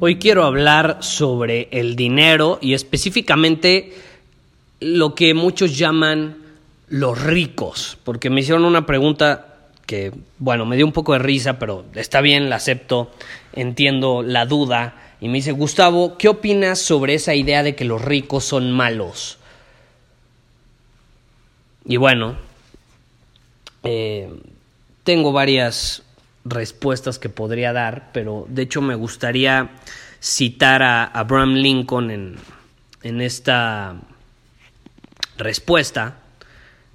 Hoy quiero hablar sobre el dinero y específicamente lo que muchos llaman los ricos, porque me hicieron una pregunta que, bueno, me dio un poco de risa, pero está bien, la acepto, entiendo la duda, y me dice, Gustavo, ¿qué opinas sobre esa idea de que los ricos son malos? Y bueno, eh, tengo varias respuestas que podría dar, pero de hecho me gustaría citar a Abraham Lincoln en, en esta respuesta,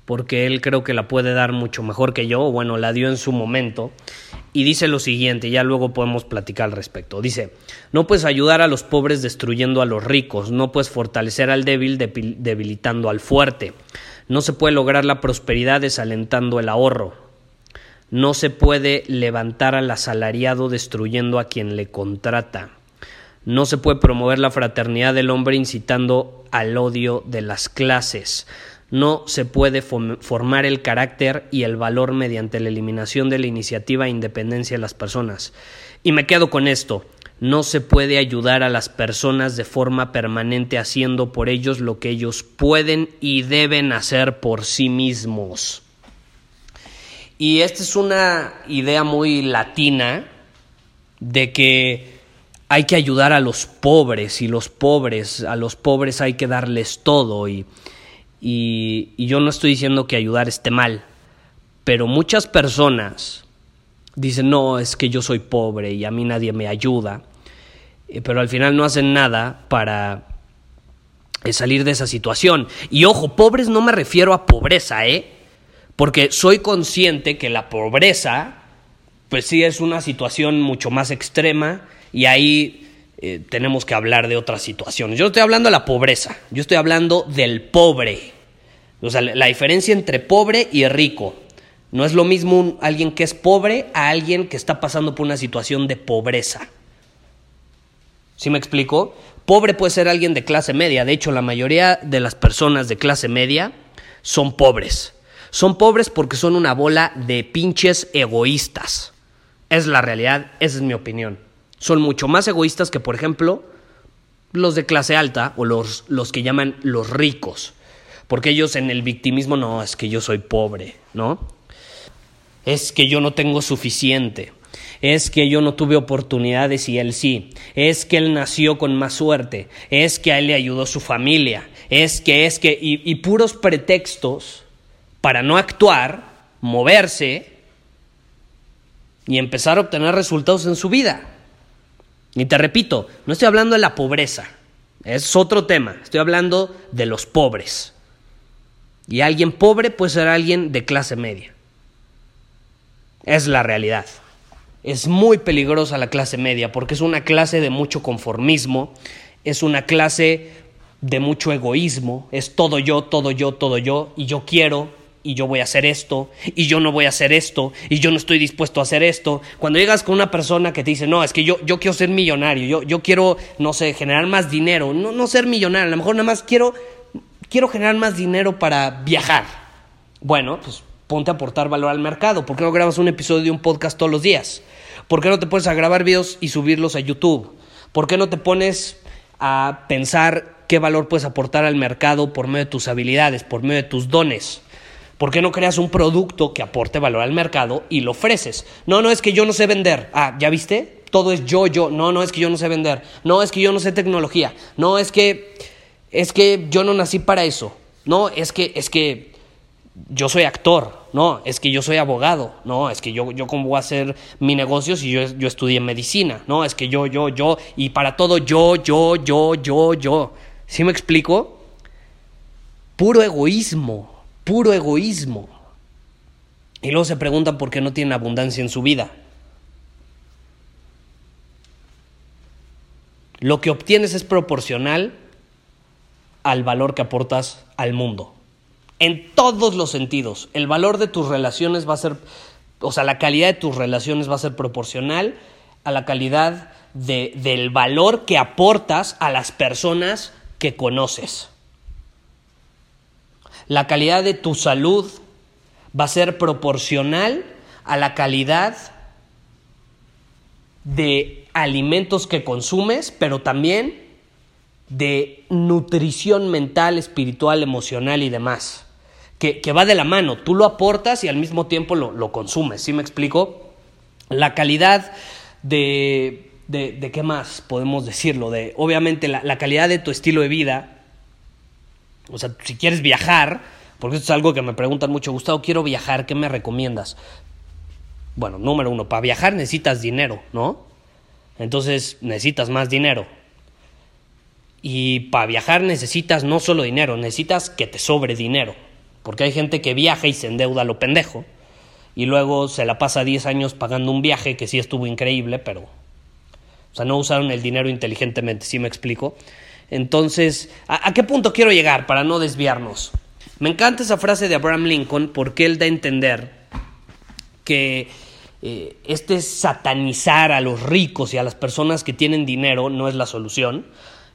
porque él creo que la puede dar mucho mejor que yo, bueno, la dio en su momento, y dice lo siguiente, ya luego podemos platicar al respecto. Dice, no puedes ayudar a los pobres destruyendo a los ricos, no puedes fortalecer al débil debilitando al fuerte, no se puede lograr la prosperidad desalentando el ahorro, no se puede levantar al asalariado destruyendo a quien le contrata. No se puede promover la fraternidad del hombre incitando al odio de las clases. No se puede formar el carácter y el valor mediante la eliminación de la iniciativa e independencia de las personas. Y me quedo con esto. No se puede ayudar a las personas de forma permanente haciendo por ellos lo que ellos pueden y deben hacer por sí mismos. Y esta es una idea muy latina de que hay que ayudar a los pobres y los pobres, a los pobres hay que darles todo y, y, yo no estoy diciendo que ayudar esté mal, pero muchas personas dicen, no, es que yo soy pobre y a mí nadie me ayuda, eh, pero al final no hacen nada para eh, salir de esa situación. Y ojo, pobres no me refiero a pobreza, ¿eh? Porque soy consciente que la pobreza, pues sí es una situación mucho más extrema y ahí eh, tenemos que hablar de otras situaciones. Yo no estoy hablando de la pobreza, yo estoy hablando del pobre. O sea, la diferencia entre pobre y rico. No es lo mismo alguien que es pobre a alguien que está pasando por una situación de pobreza. ¿Sí me explico? Pobre puede ser alguien de clase media. De hecho, la mayoría de las personas de clase media son pobres. Son pobres porque son una bola de pinches egoístas. Es la realidad, esa es mi opinión. Son mucho más egoístas que, por ejemplo, los de clase alta o los, los que llaman los ricos. Porque ellos en el victimismo no, es que yo soy pobre, ¿no? Es que yo no tengo suficiente. Es que yo no tuve oportunidades y él sí. Es que él nació con más suerte. Es que a él le ayudó su familia. Es que, es que, y, y puros pretextos para no actuar, moverse y empezar a obtener resultados en su vida. Y te repito, no estoy hablando de la pobreza, es otro tema, estoy hablando de los pobres. Y alguien pobre puede ser alguien de clase media. Es la realidad. Es muy peligrosa la clase media porque es una clase de mucho conformismo, es una clase de mucho egoísmo, es todo yo, todo yo, todo yo, y yo quiero, y yo voy a hacer esto, y yo no voy a hacer esto, y yo no estoy dispuesto a hacer esto. Cuando llegas con una persona que te dice, no, es que yo, yo quiero ser millonario, yo, yo quiero, no sé, generar más dinero, no, no ser millonario, a lo mejor nada más quiero, quiero generar más dinero para viajar. Bueno, pues ponte a aportar valor al mercado. ¿Por qué no grabas un episodio de un podcast todos los días? ¿Por qué no te pones a grabar videos y subirlos a YouTube? ¿Por qué no te pones a pensar qué valor puedes aportar al mercado por medio de tus habilidades, por medio de tus dones? ¿Por qué no creas un producto que aporte valor al mercado y lo ofreces? No, no es que yo no sé vender. Ah, ¿ya viste? Todo es yo, yo. No, no es que yo no sé vender. No es que yo no sé tecnología. No es que es que yo no nací para eso. No, es que, es que yo soy actor. No, es que yo soy abogado. No, es que yo, yo cómo voy a hacer mi negocio si yo, yo estudié medicina. No, es que yo, yo, yo, y para todo yo, yo, yo, yo, yo. ¿Sí me explico? Puro egoísmo, puro egoísmo. Y luego se preguntan por qué no tienen abundancia en su vida. Lo que obtienes es proporcional al valor que aportas al mundo. En todos los sentidos. El valor de tus relaciones va a ser, o sea, la calidad de tus relaciones va a ser proporcional a la calidad de, del valor que aportas a las personas que conoces. La calidad de tu salud va a ser proporcional a la calidad de alimentos que consumes, pero también de nutrición mental, espiritual, emocional y demás. Que, va de la mano, tú lo aportas y al mismo tiempo lo, consumes, ¿sí me explico? La calidad de, de, qué más podemos decirlo, de obviamente la, la calidad de tu estilo de vida, o sea, si quieres viajar, porque esto es algo que me preguntan mucho, Gustavo, quiero viajar, ¿qué me recomiendas? Bueno, número uno, para viajar necesitas dinero, ¿no? Entonces necesitas más dinero. Y para viajar necesitas no solo dinero, necesitas que te sobre dinero. Porque hay gente que viaja y se endeuda a lo pendejo. Y luego se la pasa 10 años pagando un viaje que sí estuvo increíble, pero... O sea, no usaron el dinero inteligentemente, ¿sí me explico? Entonces, ¿a, qué punto quiero llegar para no desviarnos? Me encanta esa frase de Abraham Lincoln porque él da a entender que eh, este satanizar a los ricos y a las personas que tienen dinero no es la solución.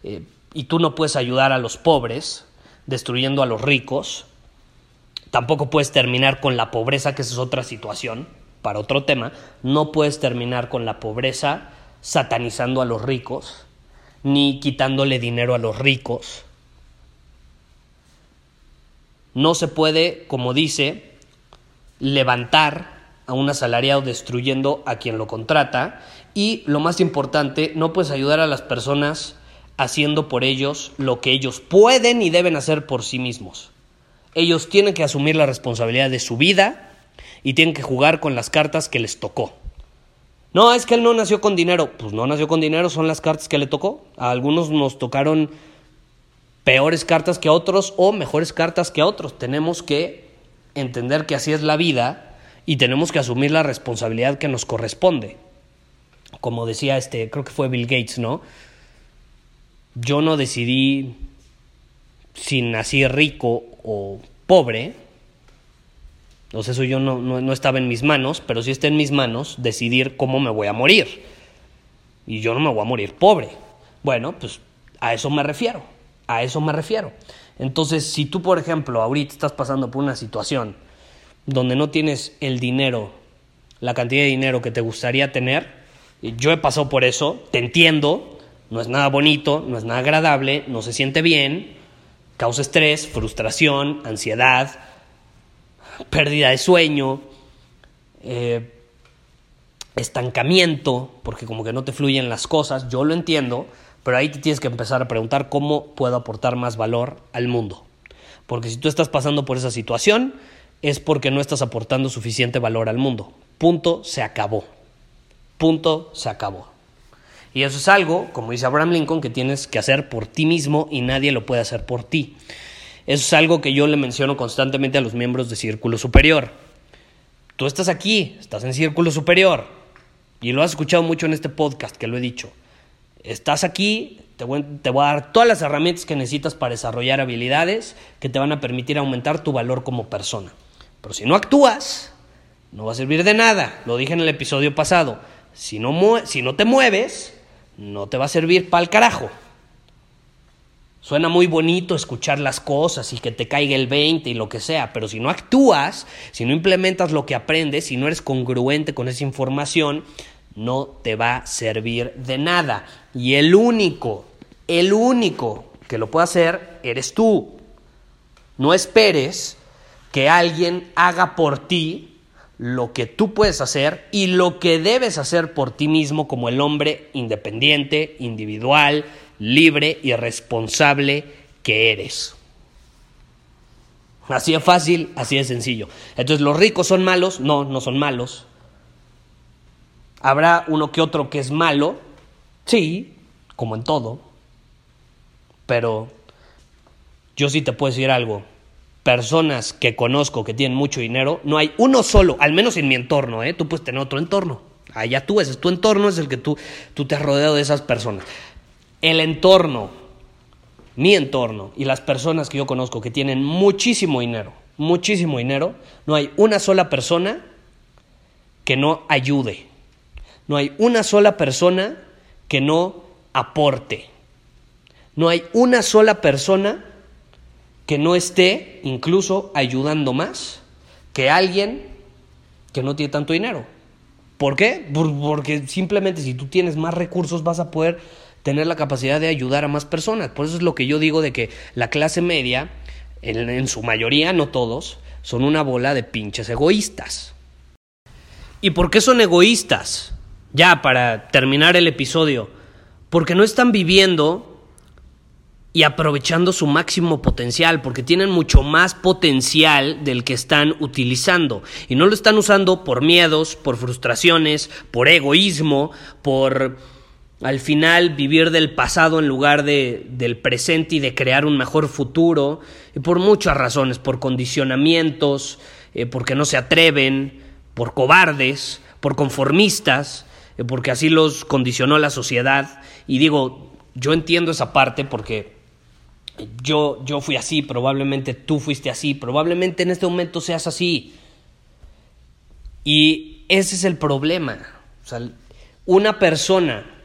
Eh, y tú no puedes ayudar a los pobres destruyendo a los ricos. Tampoco puedes terminar con la pobreza, que esa es otra situación, para otro tema. No puedes terminar con la pobreza satanizando a los ricos, ni quitándole dinero a los ricos. No se puede, como dice, levantar a un asalariado destruyendo a quien lo contrata. Y lo más importante, no puedes ayudar a las personas haciendo por ellos lo que ellos pueden y deben hacer por sí mismos. Ellos tienen que asumir la responsabilidad de su vida y tienen que jugar con las cartas que les tocó. No, es que él no nació con dinero. Pues no nació con dinero, son las cartas que le tocó. A algunos nos tocaron peores cartas que a otros o mejores cartas que a otros. Tenemos que entender que así es la vida y tenemos que asumir la responsabilidad que nos corresponde. Como decía este, creo que fue Bill Gates, ¿no? yo no decidí si nací rico o pobre, sea, eso yo no, no, estaba en mis manos, pero sí está en mis manos decidir cómo me voy a morir. Y yo no me voy a morir pobre. Bueno, pues a eso me refiero, a eso me refiero. Entonces, si tú, por ejemplo, ahorita estás pasando por una situación donde no tienes el dinero, la cantidad de dinero que te gustaría tener, yo he pasado por eso, te entiendo, no es nada bonito, no es nada agradable, no se siente bien, causa estrés, frustración, ansiedad, pérdida de sueño, eh, estancamiento, porque como que no te fluyen las cosas, yo lo entiendo, pero ahí te tienes que empezar a preguntar cómo puedo aportar más valor al mundo. Porque si tú estás pasando por esa situación, es porque no estás aportando suficiente valor al mundo. Punto, se acabó. Punto, se acabó. Y eso es algo, como dice Abraham Lincoln, que tienes que hacer por ti mismo y nadie lo puede hacer por ti. Eso es algo que yo le menciono constantemente a los miembros de Círculo Superior. Tú estás aquí, estás en Círculo Superior, y lo has escuchado mucho en este podcast que lo he dicho. Estás aquí, te voy, a dar todas las herramientas que necesitas para desarrollar habilidades que te van a permitir aumentar tu valor como persona. Pero si no actúas, no va a servir de nada. Lo dije en el episodio pasado. Si no, si no te mueves, no te va a servir para el carajo. Suena muy bonito escuchar las cosas y que te caiga el 20 y lo que sea, pero si no actúas, si no implementas lo que aprendes, si no eres congruente con esa información, no te va a servir de nada. Y el único, el único que lo puede hacer eres tú. No esperes que alguien haga por ti lo que tú puedes hacer y lo que debes hacer por ti mismo como el hombre independiente, individual, libre y responsable que eres. Así de fácil, así de sencillo. Entonces, ¿los ricos son malos? No, no son malos. ¿Habrá uno que otro que es malo? Sí, como en todo. Pero yo sí te puedo decir algo. Personas que conozco que tienen mucho dinero, no hay uno solo, al menos en mi entorno, ¿eh? Tú puedes tener otro entorno. Allá tú, ese es tu entorno, es el que tú, tú te has rodeado de esas personas. El entorno mi entorno y las personas que yo conozco que tienen muchísimo dinero, muchísimo dinero, no hay una sola persona que no ayude. No hay una sola persona que no aporte. No hay una sola persona que no esté incluso ayudando más que alguien que no tiene tanto dinero. ¿Por qué? Porque simplemente si tú tienes más recursos vas a poder tener la capacidad de ayudar a más personas. Por eso es lo que yo digo de que la clase media, en, su mayoría, no todos, son una bola de pinches egoístas. ¿Y por qué son egoístas? Ya, para terminar el episodio. Porque no están viviendo y aprovechando su máximo potencial, porque tienen mucho más potencial del que están utilizando. Y no lo están usando por miedos, por frustraciones, por egoísmo, por al final vivir del pasado en lugar de, del presente y de crear un mejor futuro, y por muchas razones, por condicionamientos, eh, porque no se atreven, por cobardes, por conformistas, eh, porque así los condicionó la sociedad. Y digo, yo entiendo esa parte porque yo, yo fui así, probablemente tú fuiste así, probablemente en este momento seas así. Y ese es el problema. Una persona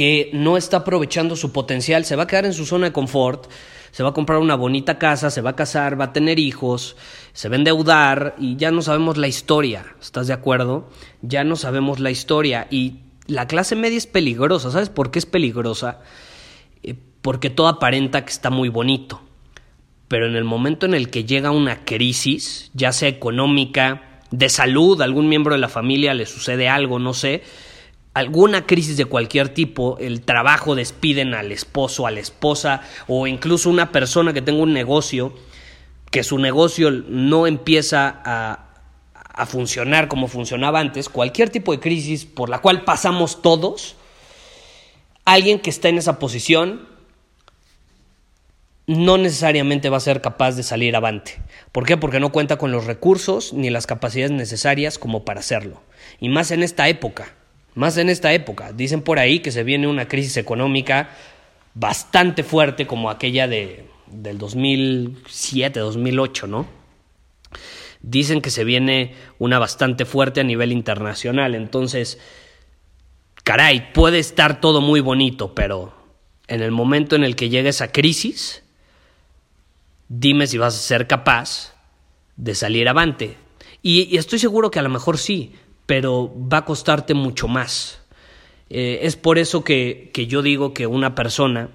que no está aprovechando su potencial, se va a quedar en su zona de confort, se va a comprar una bonita casa, se va a casar, va a tener hijos, se va a endeudar y ya no sabemos la historia, ¿estás de acuerdo? Ya no sabemos la historia y la clase media es peligrosa, ¿sabes por qué es peligrosa? Eh, porque todo aparenta que está muy bonito, pero en el momento en el que llega una crisis, ya sea económica, de salud, algún miembro de la familia le sucede algo, no sé, alguna crisis de cualquier tipo, el trabajo despiden al esposo, a la esposa o incluso una persona que tenga un negocio, que su negocio no empieza a, funcionar como funcionaba antes, cualquier tipo de crisis por la cual pasamos todos, alguien que está en esa posición no necesariamente va a ser capaz de salir avante. ¿Por qué? Porque no cuenta con los recursos ni las capacidades necesarias como para hacerlo. Y más en esta época más en esta época. Dicen por ahí que se viene una crisis económica bastante fuerte como aquella de, del 2007, 2008, ¿no? Dicen que se viene una bastante fuerte a nivel internacional. Entonces, caray, puede estar todo muy bonito, pero en el momento en el que llegue esa crisis, dime si vas a ser capaz de salir avante. Y, y estoy seguro que a lo mejor sí, pero va a costarte mucho más. Eh, es por eso que, que yo digo que una persona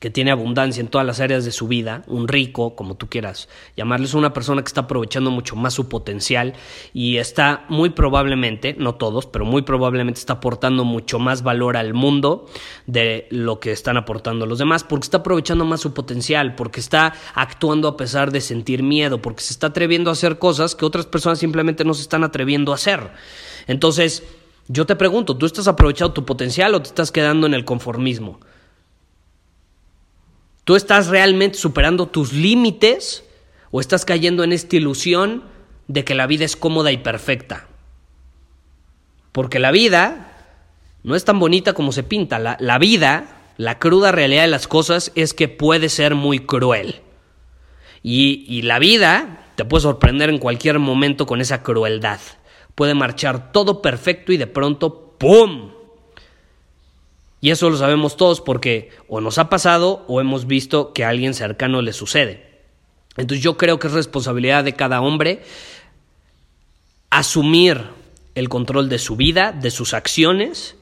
que tiene abundancia en todas las áreas de su vida, un rico, como tú quieras llamarles, una persona que está aprovechando mucho más su potencial y está muy probablemente, no todos, pero muy probablemente está aportando mucho más valor al mundo de lo que están aportando los demás, porque está aprovechando más su potencial, porque está actuando a pesar de sentir miedo, porque se está atreviendo a hacer cosas que otras personas simplemente no se están atreviendo a hacer. Entonces, yo te pregunto, ¿tú estás aprovechando tu potencial o te estás quedando en el conformismo? ¿Tú estás realmente superando tus límites o estás cayendo en esta ilusión de que la vida es cómoda y perfecta? Porque la vida no es tan bonita como se pinta. La, vida, la cruda realidad de las cosas es que puede ser muy cruel. Y, y la vida te puede sorprender en cualquier momento con esa crueldad. Puede marchar todo perfecto y de pronto, ¡pum! Y eso lo sabemos todos porque o nos ha pasado o hemos visto que a alguien cercano le sucede. Entonces yo creo que es responsabilidad de cada hombre asumir el control de su vida, de sus acciones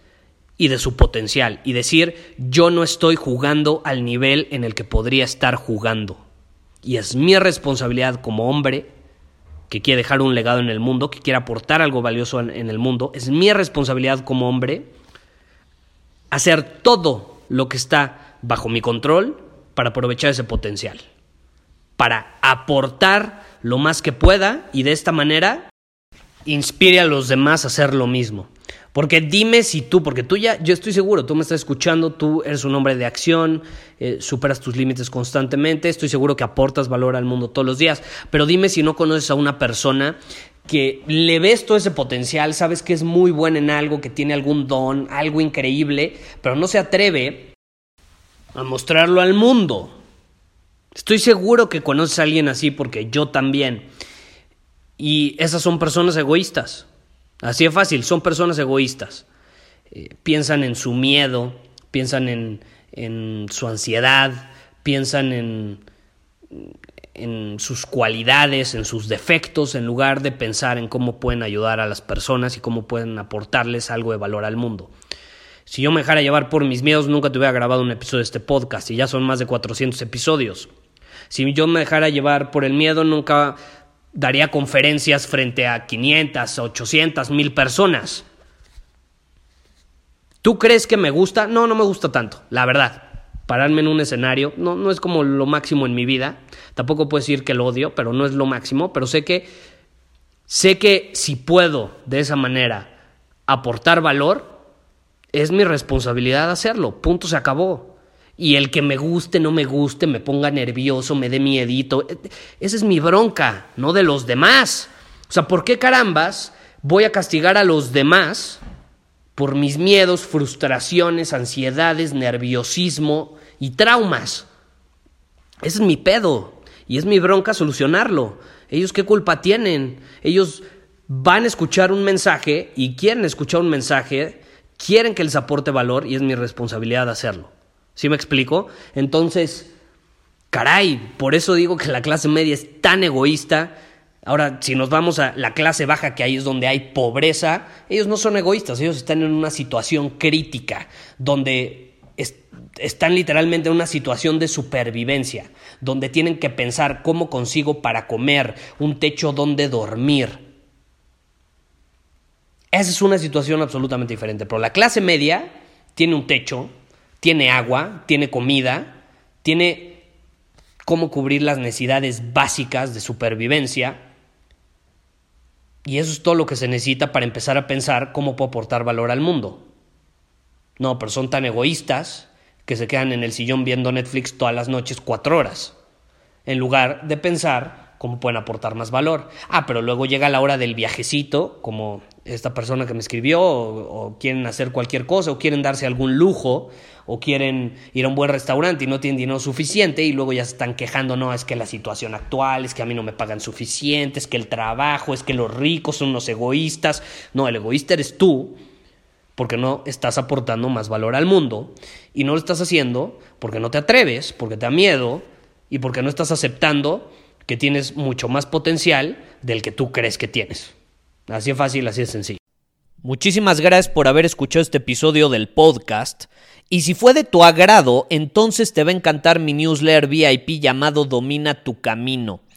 y de su potencial y decir yo no estoy jugando al nivel en el que podría estar jugando. Y es mi responsabilidad como hombre que quiere dejar un legado en el mundo, que quiere aportar algo valioso en, el mundo, es mi responsabilidad como hombre hacer todo lo que está bajo mi control para aprovechar ese potencial, para aportar lo más que pueda y de esta manera inspire a los demás a hacer lo mismo. Porque dime si tú, porque tú ya, yo estoy seguro, tú me estás escuchando, tú eres un hombre de acción, eh, superas tus límites constantemente, estoy seguro que aportas valor al mundo todos los días, pero dime si no conoces a una persona que le ves todo ese potencial, sabes que es muy buena en algo, que tiene algún don, algo increíble, pero no se atreve a mostrarlo al mundo. Estoy seguro que conoces a alguien así porque yo también. Y esas son personas egoístas. Así de fácil, son personas egoístas. Eh, piensan en su miedo, piensan en, en su ansiedad, piensan en, en sus cualidades, en sus defectos, en lugar de pensar en cómo pueden ayudar a las personas y cómo pueden aportarles algo de valor al mundo. Si yo me dejara llevar por mis miedos, nunca te hubiera grabado un episodio de este podcast y ya son más de 400 episodios. Si yo me dejara llevar por el miedo, nunca daría conferencias frente a 500, 800, 1000 personas. ¿Tú crees que me gusta? No, no me gusta tanto, la verdad. Pararme en un escenario no, no es como lo máximo en mi vida. Tampoco puedo decir que lo odio, pero no es lo máximo. Pero sé que, sé que si puedo de esa manera aportar valor, es mi responsabilidad hacerlo. Punto, se acabó y el que me guste, no me guste, me ponga nervioso, me dé miedito. Esa es mi bronca, no de los demás. O sea, ¿por qué carambas voy a castigar a los demás por mis miedos, frustraciones, ansiedades, nerviosismo y traumas? Ese es mi pedo y es mi bronca solucionarlo. Ellos qué culpa tienen? Ellos van a escuchar un mensaje y quieren escuchar un mensaje, quieren que les aporte valor y es mi responsabilidad hacerlo. ¿Sí me explico? Entonces, caray, por eso digo que la clase media es tan egoísta. Ahora, si nos vamos a la clase baja, que ahí es donde hay pobreza, ellos no son egoístas, ellos están en una situación crítica, donde están literalmente en una situación de supervivencia, donde tienen que pensar cómo consigo para comer, un techo donde dormir. Esa es una situación absolutamente diferente, pero la clase media tiene un techo, tiene agua, tiene comida, tiene cómo cubrir las necesidades básicas de supervivencia. Y eso es todo lo que se necesita para empezar a pensar cómo puedo aportar valor al mundo. No, pero son tan egoístas que se quedan en el sillón viendo Netflix todas las noches cuatro horas, en lugar de pensar cómo pueden aportar más valor. Ah, pero luego llega la hora del viajecito, como esta persona que me escribió, o, quieren hacer cualquier cosa, o quieren darse algún lujo, o quieren ir a un buen restaurante y no tienen dinero suficiente, y luego ya se están quejando, no, es que la situación actual, es que a mí no me pagan suficiente, es que el trabajo, es que los ricos son los egoístas. No, el egoísta eres tú, porque no estás aportando más valor al mundo, y no lo estás haciendo porque no te atreves, porque te da miedo, y porque no estás aceptando que tienes mucho más potencial del que tú crees que tienes. Así es fácil, así es sencillo. Muchísimas gracias por haber escuchado este episodio del podcast. Y si fue de tu agrado, entonces te va a encantar mi newsletter VIP llamado Domina tu Camino.